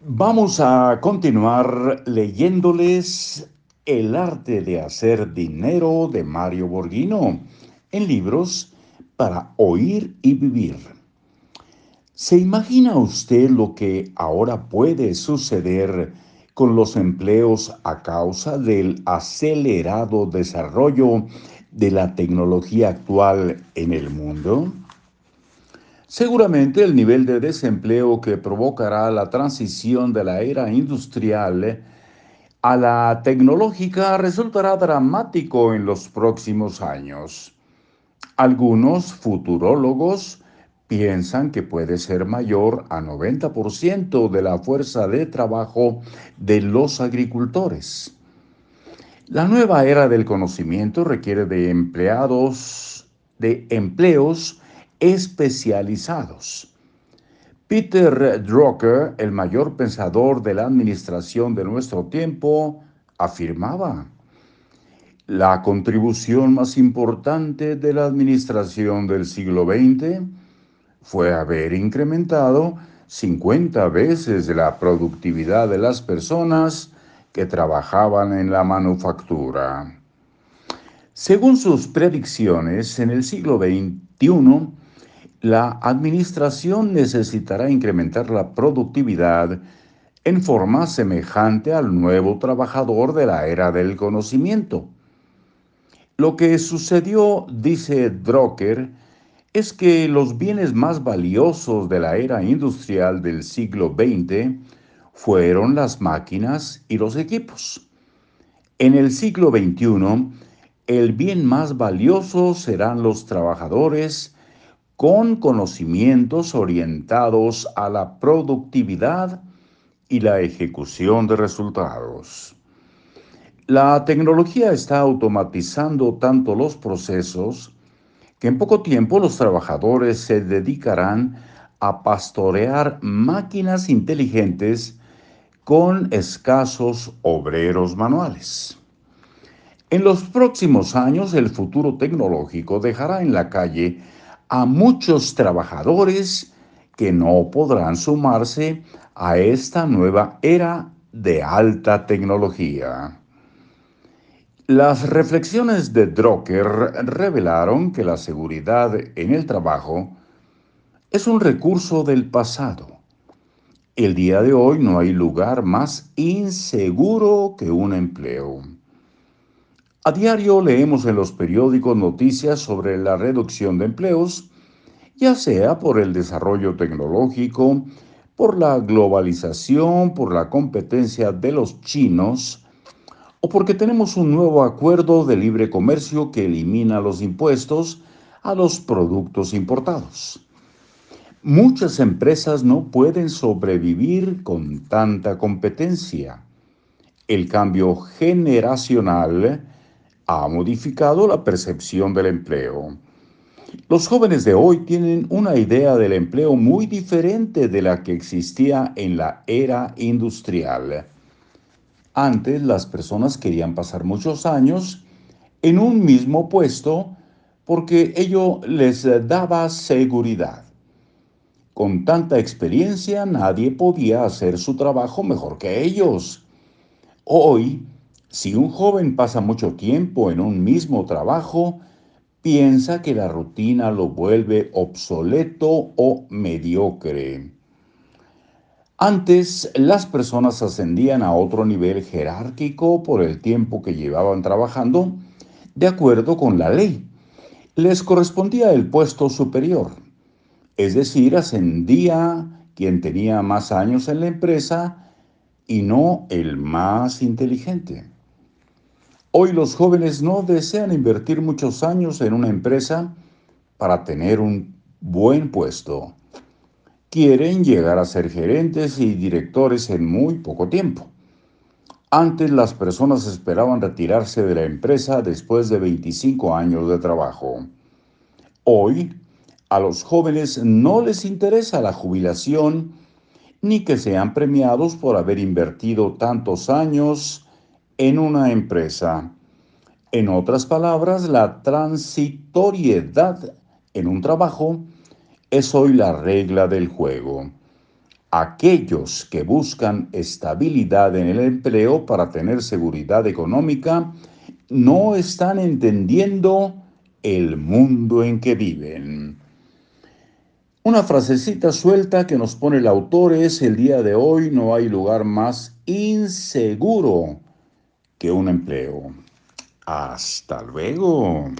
Vamos a continuar leyéndoles El arte de hacer dinero de Mario Borghino en libros para oír y vivir. ¿Se imagina usted lo que ahora puede suceder con los empleos a causa del acelerado desarrollo de la tecnología actual en el mundo? Seguramente el nivel de desempleo que provocará la transición de la era industrial a la tecnológica resultará dramático en los próximos años. Algunos futurólogos piensan que puede ser mayor a 90% de la fuerza de trabajo de los agricultores. La nueva era del conocimiento requiere de empleados, de empleos especializados. Peter Drucker, el mayor pensador de la administración de nuestro tiempo, afirmaba, la contribución más importante de la administración del siglo XX fue haber incrementado 50 veces la productividad de las personas que trabajaban en la manufactura. Según sus predicciones, en el siglo XXI, la administración necesitará incrementar la productividad en forma semejante al nuevo trabajador de la era del conocimiento. Lo que sucedió, dice Drucker, es que los bienes más valiosos de la era industrial del siglo XX fueron las máquinas y los equipos. En el siglo XXI, el bien más valioso serán los trabajadores con conocimientos orientados a la productividad y la ejecución de resultados. La tecnología está automatizando tanto los procesos que en poco tiempo los trabajadores se dedicarán a pastorear máquinas inteligentes con escasos obreros manuales. En los próximos años el futuro tecnológico dejará en la calle a muchos trabajadores que no podrán sumarse a esta nueva era de alta tecnología. Las reflexiones de Drucker revelaron que la seguridad en el trabajo es un recurso del pasado. El día de hoy no hay lugar más inseguro que un empleo. A diario leemos en los periódicos noticias sobre la reducción de empleos, ya sea por el desarrollo tecnológico, por la globalización, por la competencia de los chinos, o porque tenemos un nuevo acuerdo de libre comercio que elimina los impuestos a los productos importados. Muchas empresas no pueden sobrevivir con tanta competencia. El cambio generacional ha modificado la percepción del empleo. Los jóvenes de hoy tienen una idea del empleo muy diferente de la que existía en la era industrial. Antes las personas querían pasar muchos años en un mismo puesto porque ello les daba seguridad. Con tanta experiencia nadie podía hacer su trabajo mejor que ellos. Hoy si un joven pasa mucho tiempo en un mismo trabajo, piensa que la rutina lo vuelve obsoleto o mediocre. Antes, las personas ascendían a otro nivel jerárquico por el tiempo que llevaban trabajando, de acuerdo con la ley. Les correspondía el puesto superior, es decir, ascendía quien tenía más años en la empresa y no el más inteligente. Hoy los jóvenes no desean invertir muchos años en una empresa para tener un buen puesto. Quieren llegar a ser gerentes y directores en muy poco tiempo. Antes las personas esperaban retirarse de la empresa después de 25 años de trabajo. Hoy, a los jóvenes no les interesa la jubilación ni que sean premiados por haber invertido tantos años en una empresa. En otras palabras, la transitoriedad en un trabajo es hoy la regla del juego. aquellos que buscan estabilidad en el empleo para tener seguridad económica no están entendiendo el mundo en que viven. Una frasecita suelta que nos pone el autor es el día de hoy no hay lugar más inseguro que un empleo. Hasta luego.